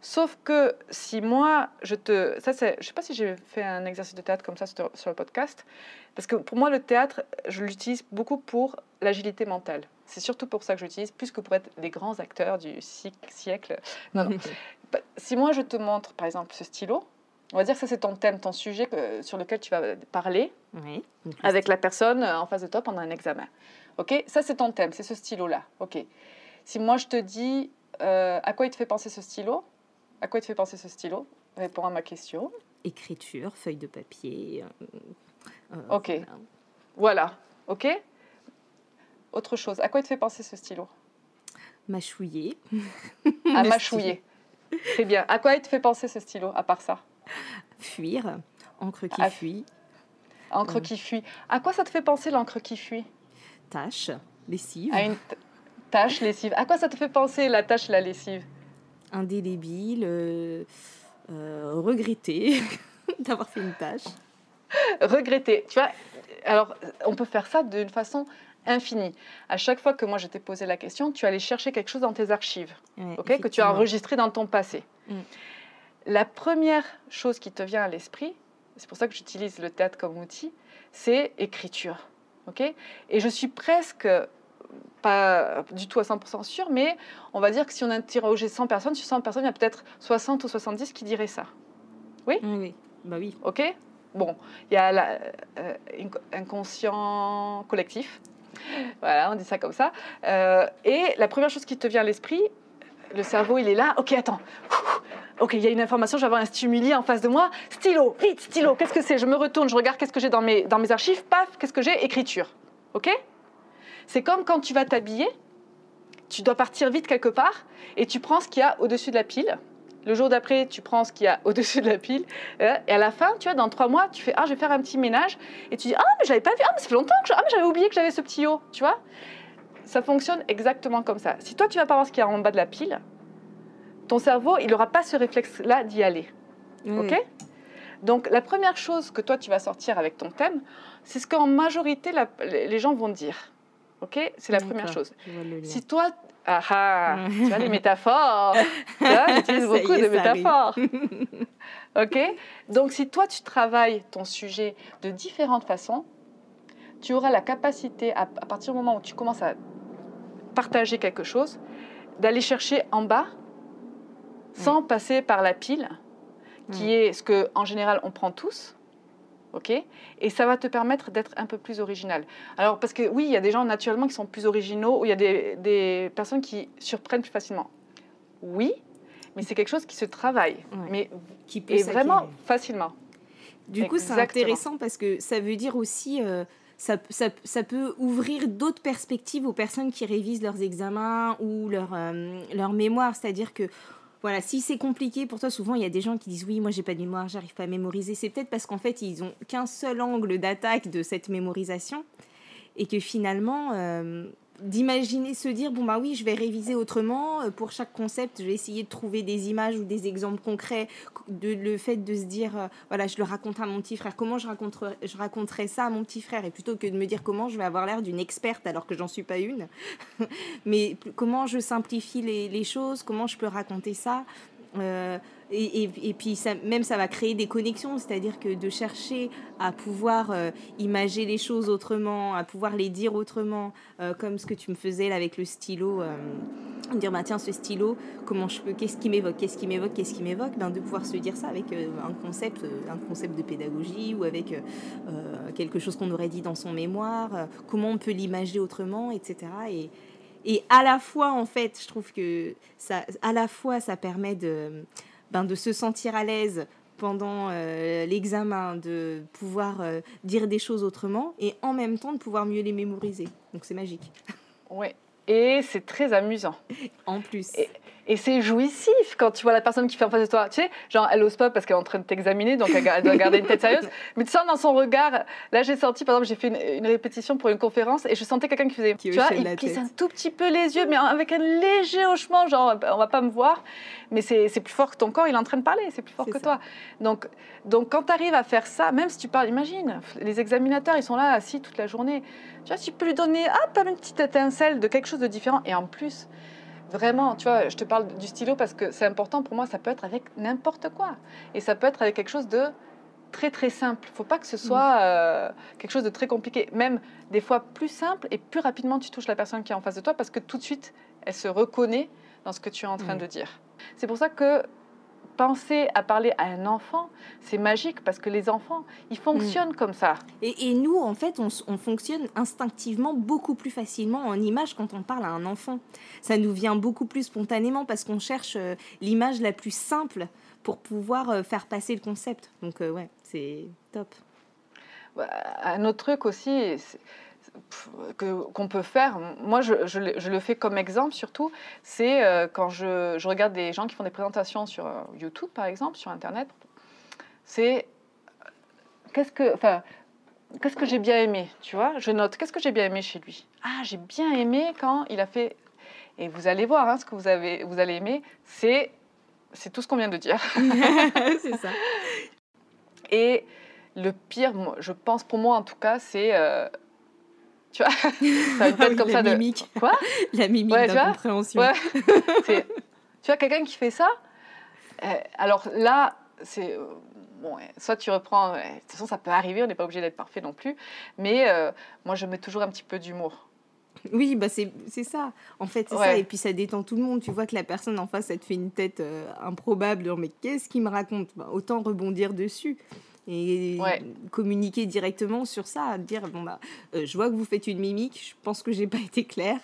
Sauf que si moi, je te... Ça, c'est, je sais pas si j'ai fait un exercice de théâtre comme ça sur, le podcast, parce que pour moi, le théâtre, je l'utilise beaucoup pour l'agilité mentale. C'est surtout pour ça que je l'utilise, plus que pour être des grands acteurs du siècle. Non, non. Bah, si moi, je te montre, par exemple, ce stylo, on va dire que ça, c'est ton thème, ton sujet sur lequel tu vas parler avec la personne en face de toi pendant un examen. OK? Ça, c'est ton thème, c'est ce stylo-là. OK Si moi, je te dis, euh, à quoi il te fait penser ce stylo? À quoi te fait penser ce stylo? Réponds à ma question. Écriture, feuille de papier. Euh, euh, ok. Voilà. Ok? Autre chose. À quoi te fait penser ce stylo? Mâchouiller. à mâchouiller. Très bien. À quoi il te fait penser ce stylo, à part ça? Fuir. Encre qui fuit. Encre euh. qui fuit. À quoi ça te fait penser l'encre qui fuit? Tâche, lessive. À une tâche, lessive. À quoi ça te fait penser la tâche, la lessive? Indélébile, euh, euh, regretter d'avoir fait une tâche. Regretter, tu vois. Alors, on peut faire ça d'une façon infinie. À chaque fois que moi je t'ai posé la question, tu allais chercher quelque chose dans tes archives, ok, que tu as enregistré dans ton passé. Mm. La première chose qui te vient à l'esprit, c'est pour ça que j'utilise le théâtre comme outil, c'est écriture, ok? Et je suis presque pas du tout à 100% sûr, mais on va dire que si on interrogeait 100 personnes, sur 100 personnes, il y a peut-être 60 ou 70 qui diraient ça. Oui? Oui, bah oui. Ok? Bon, il y a l'inconscient euh, collectif. Voilà, on dit ça comme ça. Euh, et la première chose qui te vient à l'esprit, le cerveau, il est là. Ok, attends. Ok, il y a une information, je vais avoir un stimuli en face de moi. Stylo, vite, stylo, qu'est-ce que c'est? Je me retourne, je regarde qu'est-ce que j'ai dans mes, dans mes archives. Paf, qu'est-ce que j'ai? Écriture. Ok? C'est comme quand tu vas t'habiller, tu dois partir vite quelque part et tu prends ce qu'il y a au-dessus de la pile. Le jour d'après, tu prends ce qu'il y a au-dessus de la pile. Euh, et à la fin, tu vois, dans trois mois, tu fais Ah, je vais faire un petit ménage. Et tu dis Ah, mais j'avais pas vu. Ah, mais ça fait longtemps que ah, mais j'avais oublié que j'avais ce petit haut. Tu vois Ça fonctionne exactement comme ça. Si toi, tu vas pas voir ce qu'il y a en bas de la pile, ton cerveau, il n'aura pas ce réflexe-là d'y aller. OK? Donc, la première chose que toi, tu vas sortir avec ton thème, c'est ce qu'en majorité, les gens vont dire. Ok C'est la première chose. Si toi, ah, ah tu vois les métaphores, tu utilises beaucoup de métaphores. ok Donc si toi tu travailles ton sujet de différentes façons, tu auras la capacité, à, partir du moment où tu commences à partager quelque chose, d'aller chercher en bas sans passer par la pile, qui est ce que en général on prend tous ok? Et ça va te permettre d'être un peu plus original. Alors, parce que oui, il y a des gens naturellement qui sont plus originaux, ou il y a des, personnes qui surprennent plus facilement. Oui, mais c'est quelque chose qui se travaille, mais qui peut et vraiment facilement. Du coup, c'est intéressant parce que ça veut dire aussi, euh, ça, ça, ça, peut ouvrir d'autres perspectives aux personnes qui révisent leurs examens ou leur, euh, leur mémoire. C'est-à-dire que voilà, si c'est compliqué pour toi, souvent il y a des gens qui disent oui, moi j'ai pas de mémoire, j'arrive pas à mémoriser. C'est peut-être parce qu'en fait ils ont qu'un seul angle d'attaque de cette mémorisation et que finalement euh, d'imaginer se dire bon bah oui je vais réviser autrement euh, pour chaque concept je vais essayer de trouver des images ou des exemples concrets de le fait de se dire euh, voilà je le raconte à mon petit frère comment je raconterais je ça à mon petit frère et plutôt que de me dire comment je vais avoir l'air d'une experte alors que j'en suis pas une mais comment je simplifie les, les, choses comment je peux raconter ça euh, et, et, puis ça, même ça va créer des connexions, c'est-à-dire que de chercher à pouvoir euh, imager les choses autrement, à pouvoir les dire autrement, euh, comme ce que tu me faisais là avec le stylo, dire bah tiens ce stylo, comment je peux, qu'est-ce qui m'évoque, qu'est-ce qui m'évoque, qu'est-ce qui m'évoque, ben, de pouvoir se dire ça avec un concept, un concept de pédagogie ou avec quelque chose qu'on aurait dit dans son mémoire, comment on peut l'imager autrement, etc. Et, et à la fois, en fait, je trouve que ça, à la fois, ça permet de, ben, de se sentir à l'aise pendant euh, l'examen, de pouvoir euh, dire des choses autrement et en même temps de pouvoir mieux les mémoriser. Donc c'est magique. Oui, Et c'est très amusant. En plus. Et c'est jouissif quand tu vois la personne qui fait en face de toi. Tu sais, genre, elle ose pas parce qu'elle est en train de t'examiner, donc elle, doit garder une tête sérieuse. Mais tu sens dans son regard. Là, j'ai senti, par exemple, j'ai fait une, répétition pour une conférence et je sentais quelqu'un qui faisait. tu vois, il plisse un tout petit peu les yeux, mais avec un léger hochement, genre, on va pas me voir. Mais c'est plus fort que ton corps, il est en train de parler, c'est plus fort que toi. Donc, donc quand tu arrives à faire ça, même si tu parles, imagine, les examinateurs, ils sont là assis toute la journée. Tu vois, tu peux lui donner, hop, une petite étincelle de quelque chose de différent. Et en plus, Vraiment, tu vois, je te parle du stylo parce que c'est important pour moi, ça peut être avec n'importe quoi. Et ça peut être avec quelque chose de très très simple. Il ne faut pas que ce soit euh, quelque chose de très compliqué. Même des fois plus simple et plus rapidement tu touches la personne qui est en face de toi parce que tout de suite, elle se reconnaît dans ce que tu es en train de dire. C'est pour ça que penser à parler à un enfant, c'est magique parce que les enfants, ils fonctionnent mm. comme ça. Et, nous, en fait, on, fonctionne instinctivement beaucoup plus facilement en image quand on parle à un enfant. Ça nous vient beaucoup plus spontanément parce qu'on cherche euh, l'image la plus simple pour pouvoir euh, faire passer le concept. Donc, euh, ouais, c'est top. Un autre truc aussi, qu'on peut faire, moi je, je, le fais comme exemple surtout, c'est euh, quand je, je, regarde des gens qui font des présentations sur euh, YouTube par exemple, sur Internet, c'est qu'est-ce que, enfin, qu'est-ce que j'ai bien aimé, tu vois, je note qu'est-ce que j'ai bien aimé chez lui? Ah, j'ai bien aimé quand il a fait, et vous allez voir hein, ce que vous, avez, vous allez aimer, c'est, c'est tout ce qu'on vient de dire. c'est ça. Et le pire, je pense pour moi en tout cas, c'est euh, tu vois Ça une tête comme ça de. Mimique. Quoi La mimique ouais, d'incompréhension. Ouais. tu vois, quelqu'un qui fait ça, euh, alors là, c'est. Euh, bon, soit tu reprends. de toute façon, ça peut arriver, on n'est pas obligé d'être parfait non plus. Mais euh, moi, je mets toujours un petit peu d'humour. Oui, bah c'est ça. En fait, c'est ça. Et puis ça détend tout le monde. Tu vois que la personne en face, elle te fait une tête improbable. Mais qu'est-ce qu'il me raconte? Bah, Autant rebondir dessus et communiquer directement sur ça, dire bon bah euh, je vois que vous faites une mimique, je pense que j'ai pas été claire,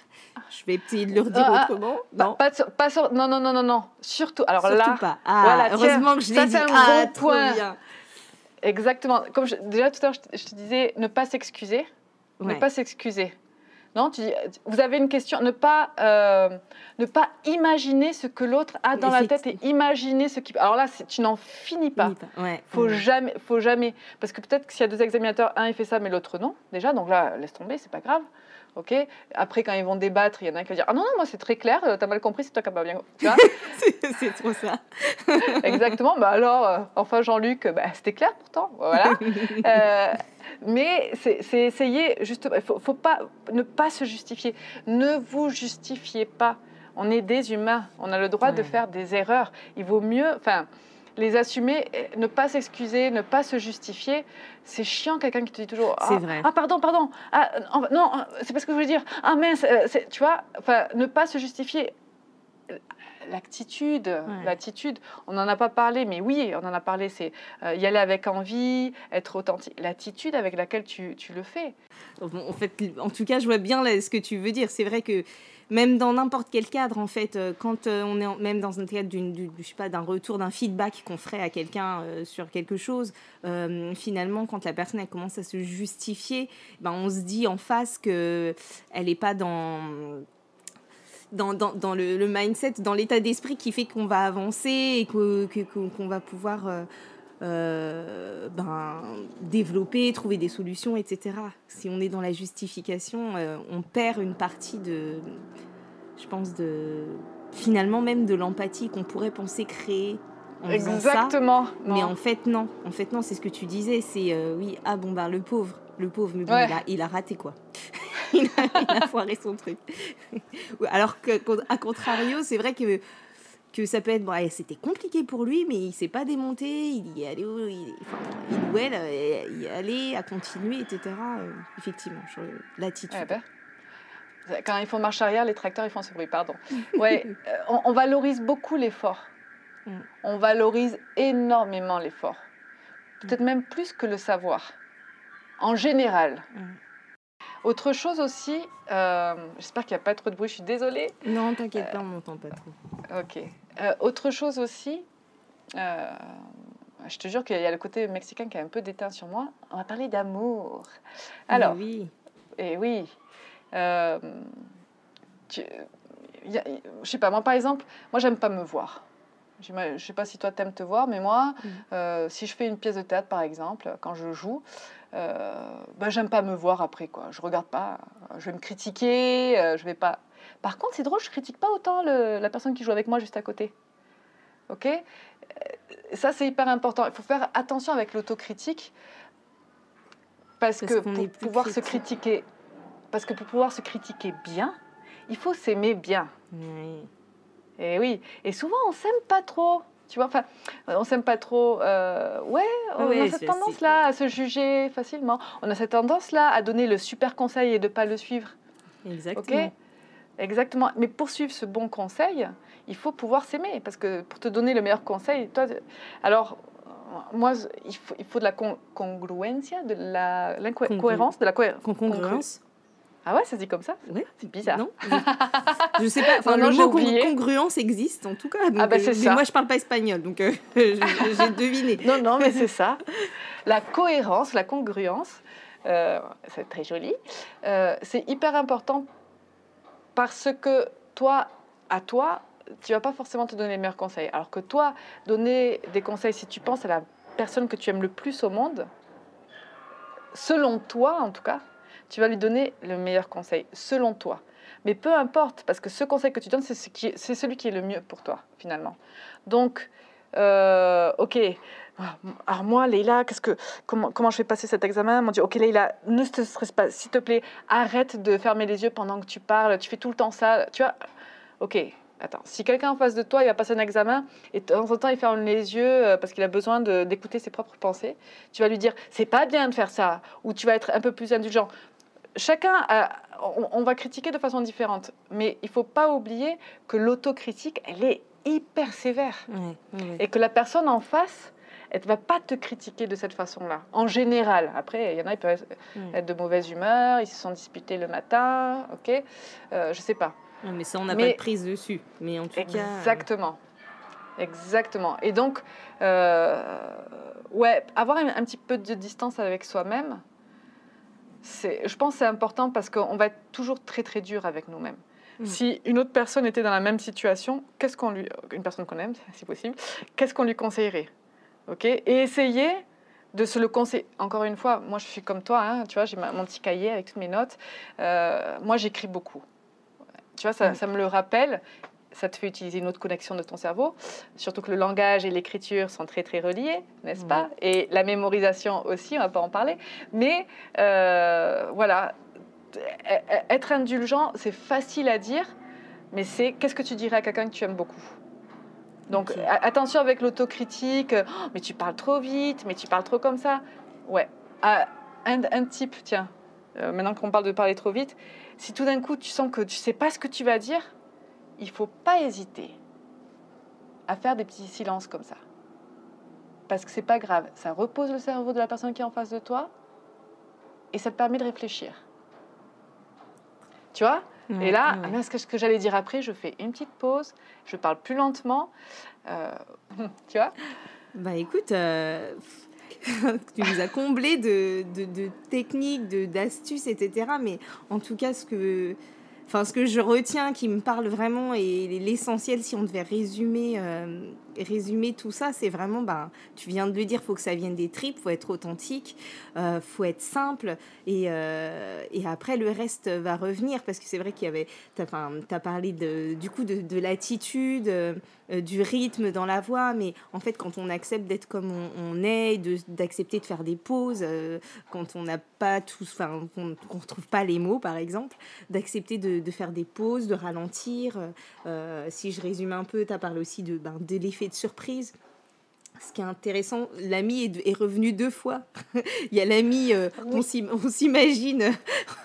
je vais essayer de le redire ah, ah, autrement. non. Pas, pas sur, non non non non non, surtout alors surtout là, pas. Ah, voilà, heureusement que je l'ai dit. Un ah, bon point. Exactement. Comme déjà tout à l'heure je, te disais, ne pas s'excuser, ne pas s'excuser. Non, tu dis, vous avez une question, ne pas, euh, ne pas imaginer ce que l'autre a dans la tête et imaginer ce qui. Alors là, tu n'en finis pas. Ouais. Faut jamais, faut jamais, parce que peut-être que s'il y a deux examinateurs, un il fait ça, mais l'autre non. Déjà, donc là, laisse tomber, c'est pas grave. Ok. Après, quand ils vont débattre, il y en a un qui va dire Ah non, non, moi c'est très clair, euh, t'as mal compris, c'est toi qui as pas bien. Vois C'est trop ça. Exactement. Bah alors, euh, enfin, Jean-Luc, bah, c'était clair pourtant. Voilà. Mais c'est essayer, justement, il faut, faut pas, ne pas se justifier. Ne vous justifiez pas. On est des humains, on a le droit de faire des erreurs. Il vaut mieux, enfin, les assumer, ne pas s'excuser, ne pas se justifier. C'est chiant quelqu'un qui te dit toujours ah, vrai. ah pardon, pardon, ah, non, c'est pas ce que je voulais dire. Ah mince, euh, tu vois, enfin, ne pas se justifier l'attitude, l'attitude, on n'en a pas parlé, mais oui, on en a parlé, c'est euh, y aller avec envie, être authentique, l'attitude avec laquelle tu, tu, le fais. En fait, en tout cas, je vois bien ce que tu veux dire. C'est vrai que même dans n'importe quel cadre, en fait, euh, quand euh, on est même dans un cadre d'une, je sais pas, d'un retour, d'un feedback qu'on ferait à quelqu'un sur quelque chose, finalement, quand la personne elle commence à se justifier, ben on se dit en face que elle n'est pas dans dans, dans, dans le, mindset, dans l'état d'esprit qui fait qu'on va avancer et qu'on va pouvoir euh, euh, ben, développer, trouver des solutions, etc. Si on est dans la justification, euh, on perd une partie de, je pense, de finalement même de l'empathie qu'on pourrait penser créer en Exactement. Ça. Mais en fait, non. En fait, non, c'est ce que tu disais. C'est oui, ah bon, ben le pauvre, le pauvre, mais bon, il, a, il a raté quoi. il, a, foiré son truc. Alors qu'à contrario, c'est vrai que, que ça peut être. Bon, c'était compliqué pour lui, mais il s'est pas démonté. Il y allait, il, enfin, il ou elle y allait, à continuer, etc. Euh, effectivement, l'attitude. Ben, quand ils font marche arrière, les tracteurs ils font ce bruit, pardon. Ouais, euh, on, valorise beaucoup l'effort. Mm. On valorise énormément l'effort. Peut-être même plus que le savoir. En général. Mm. Autre chose aussi, euh, j'espère qu'il n'y a pas trop de bruit, je suis désolée. Non, t'inquiète pas, on m'entend pas trop. Ok. Euh, autre chose aussi, euh, je te jure qu'il y a le côté mexicain qui est un peu déteint sur moi. On va parler d'amour. Alors, oui. Et oui. tu, je sais pas, moi par exemple, moi j'aime pas me voir. Je ne sais pas si toi t'aimes te voir, mais moi, mm. euh, si je fais une pièce de théâtre par exemple, quand je joue, euh, bah, j'aime pas me voir après quoi. Je regarde pas, je vais me critiquer, euh, je vais pas. Par contre, c'est drôle, je critique pas autant la personne qui joue avec moi juste à côté. Ok? Euh, Ça c'est hyper important. Il faut faire attention avec l'autocritique parce, que pour pouvoir se critiquer, parce que pour pouvoir se critiquer bien, il faut s'aimer bien. Et oui. Et souvent, on s'aime pas trop. Tu vois, enfin, on s'aime pas trop. Euh, ouais, on a cette tendance-là à se juger facilement. On a cette tendance-là à donner le super conseil et de pas le suivre. Exactement. Exactement. Mais pour suivre ce bon conseil, il faut pouvoir s'aimer. Parce que pour te donner le meilleur conseil, toi. Alors, moi, il faut, il faut de la con congruence, de la cohérence, de la cohérence. Ah ouais, ça se dit comme ça Oui. C'est bizarre. Non, je, sais pas. Enfin, le mot congruence existe en tout cas. ah bah c'est euh, ça. Moi, je parle pas espagnol, donc euh, j'ai deviné. Non, non, mais c'est ça. La cohérence, la congruence, euh, c'est très joli. c'est hyper important parce que toi, à toi, tu vas pas forcément te donner les meilleurs conseils. Alors que toi, donner des conseils, si tu penses à la personne que tu aimes le plus au monde, selon toi en tout cas, tu vas lui donner le meilleur conseil, selon toi. Mais peu importe, parce que ce conseil que tu donnes, c'est ce celui qui est le mieux pour toi, finalement. Donc, euh, ok, alors moi, Leïla, qu'est-ce que, comment, comment je vais passer cet examen? Mon Dieu, ok, Leïla, ne te stresse pas, s'il te plaît, arrête de fermer les yeux pendant que tu parles, tu fais tout le temps ça, tu vois? Ok, Attends, si quelqu'un en face de toi, il va passer un examen et de temps en temps il ferme les yeux euh, parce qu'il a besoin d'écouter ses propres pensées, tu vas lui dire c'est pas bien de faire ça ou tu vas être un peu plus indulgent chacun, on, va critiquer de façon différente, mais il faut pas oublier que l'autocritique, elle est hyper sévère. Et que la personne en face, elle ne va pas te critiquer de cette façon-là, en général. Après, il y en a, qui peuvent être de mauvaise humeur, ils se sont disputés le matin, ok euh, Je sais pas. mais ça, on n'a pas de prise dessus. Mais en tout exactement. cas... Exactement. Exactement. Et donc, euh, ouais, avoir un, petit peu de distance avec soi-même, je pense que c'est important parce qu'on va être toujours très très dur avec nous-mêmes. Mm. Si une autre personne était dans la même situation, qu'est-ce qu'on lui, une personne qu'on aime, si possible, qu'est-ce qu'on lui conseillerait, ok? Et essayer de se le conseiller. Encore une fois, moi je suis comme toi, hein, tu vois, j'ai mon petit cahier avec toutes mes notes. Euh, moi j'écris beaucoup. Tu vois, ça, mm. ça, me le rappelle ça te fait utiliser une autre connexion de ton cerveau. Surtout que le langage et l'écriture sont très très reliés, n'est-ce pas? Et la mémorisation aussi, on va pas en parler. Mais euh, voilà, e-, e-, être indulgent, c'est facile à dire, mais c'est qu'est-ce que tu dirais à quelqu'un que tu aimes beaucoup? Donc attention avec l'autocritique, oh, mais tu parles trop vite, mais tu parles trop comme ça. Ouais, ah, un, un type, tiens, euh, maintenant qu'on parle de parler trop vite, si tout d'un coup tu sens que tu sais pas ce que tu vas dire, il ne faut pas hésiter à faire des petits silences comme ça. Parce que c'est pas grave, ça repose le cerveau de la personne qui est en face de toi et ça te permet de réfléchir. Tu vois? Et là, ce que, j'allais dire après, je fais une petite pause, je parle plus lentement. Euh, tu vois? Bah écoute, euh, tu nous as comblé de, de, de techniques, d'astuces, etc. Mais en tout cas, ce que Enfin, ce que je retiens qui me parle vraiment et l'essentiel, si on devait résumer, euh, résumer tout ça, c'est vraiment, ben, tu viens de le dire, faut que ça vienne des tripes, faut être authentique, euh, faut être simple, et, euh, et après le reste va revenir parce que c'est vrai qu'il y avait, tu as, parlé de, du coup de, de l'attitude, euh, du rythme dans la voix, mais en fait quand on accepte d'être comme on, est, d'accepter de, faire des pauses, quand on n'a pas tous, enfin qu'on ne retrouve pas les mots par exemple, d'accepter de, de, faire des pauses, de ralentir. si je résume un peu, tu as parlé aussi de, ben, de l'effet de surprise. Ce qui est intéressant, l'ami est, revenu deux fois. Il y a l'ami, euh, on s'imagine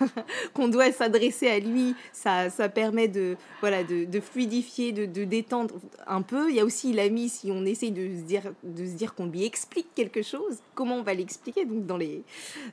qu'on doit s'adresser à lui. Ça, ça permet de, voilà, de, fluidifier, de, détendre un peu. Il y a aussi l'ami, si on essaye de se dire, de se dire qu'on lui explique quelque chose, comment on va l'expliquer donc dans les,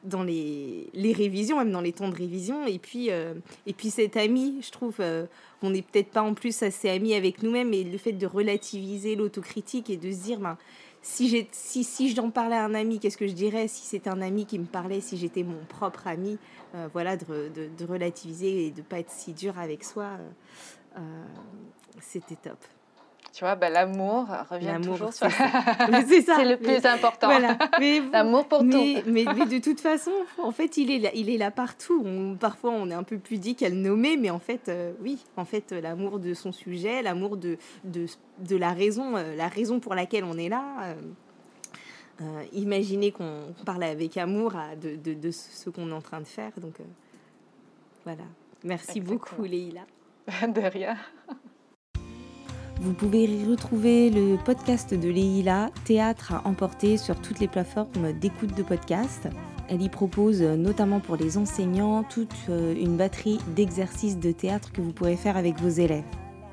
dans les, les révisions, même dans les temps de révision. Et puis, euh, et puis cet ami, je trouve, euh, on n'est peut-être pas en plus assez amis avec nous-mêmes, et le fait de relativiser l'autocritique et de se dire, ben, si, si, si j'en parlais à un ami, qu'est-ce que je dirais Si c'est un ami qui me parlait, si j'étais mon propre ami, euh, voilà, de, de, relativiser et de pas être si dur avec soi, euh, c'était top. Tu vois, ben, l'amour revient toujours sur. C'est ça. c'est le plus important. Voilà. L'amour pour mais, tout. Mais, mais, de toute façon, en fait, il est là, il est là partout. On, parfois, on est un peu pudique à le nommer, mais en fait, euh, oui, en fait, l'amour de son sujet, l'amour de, de, de, la raison, euh, la raison pour laquelle on est là. Euh, imaginez qu'on parle avec amour à, de, de, de, ce qu'on est en train de faire. Donc, voilà. Merci beaucoup, Leïla. De rien. Vous pouvez retrouver le podcast de Leïla, Théâtre à emporter, sur toutes les plateformes d'écoute de podcast. Elle y propose, notamment pour les enseignants, toute euh, une batterie d'exercices de théâtre que vous pourrez faire avec vos élèves.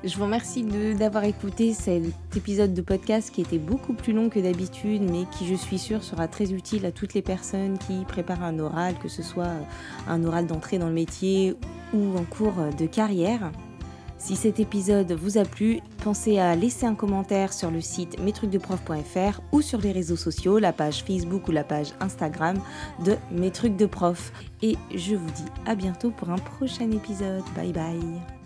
Je vous remercie d'avoir écouté cet épisode de podcast qui était beaucoup plus long que d'habitude, mais qui, je suis sûre, sera très utile à toutes les personnes qui préparent un oral, que ce soit un oral d'entrée dans le métier ou en cours de carrière. Si cet épisode vous a plu, pensez à laisser un commentaire sur le site mestrucsdeprof.fr ou sur les réseaux sociaux, la page Facebook ou la page Instagram de Mes trucs de prof. Et je vous dis à bientôt pour un prochain épisode. Bye bye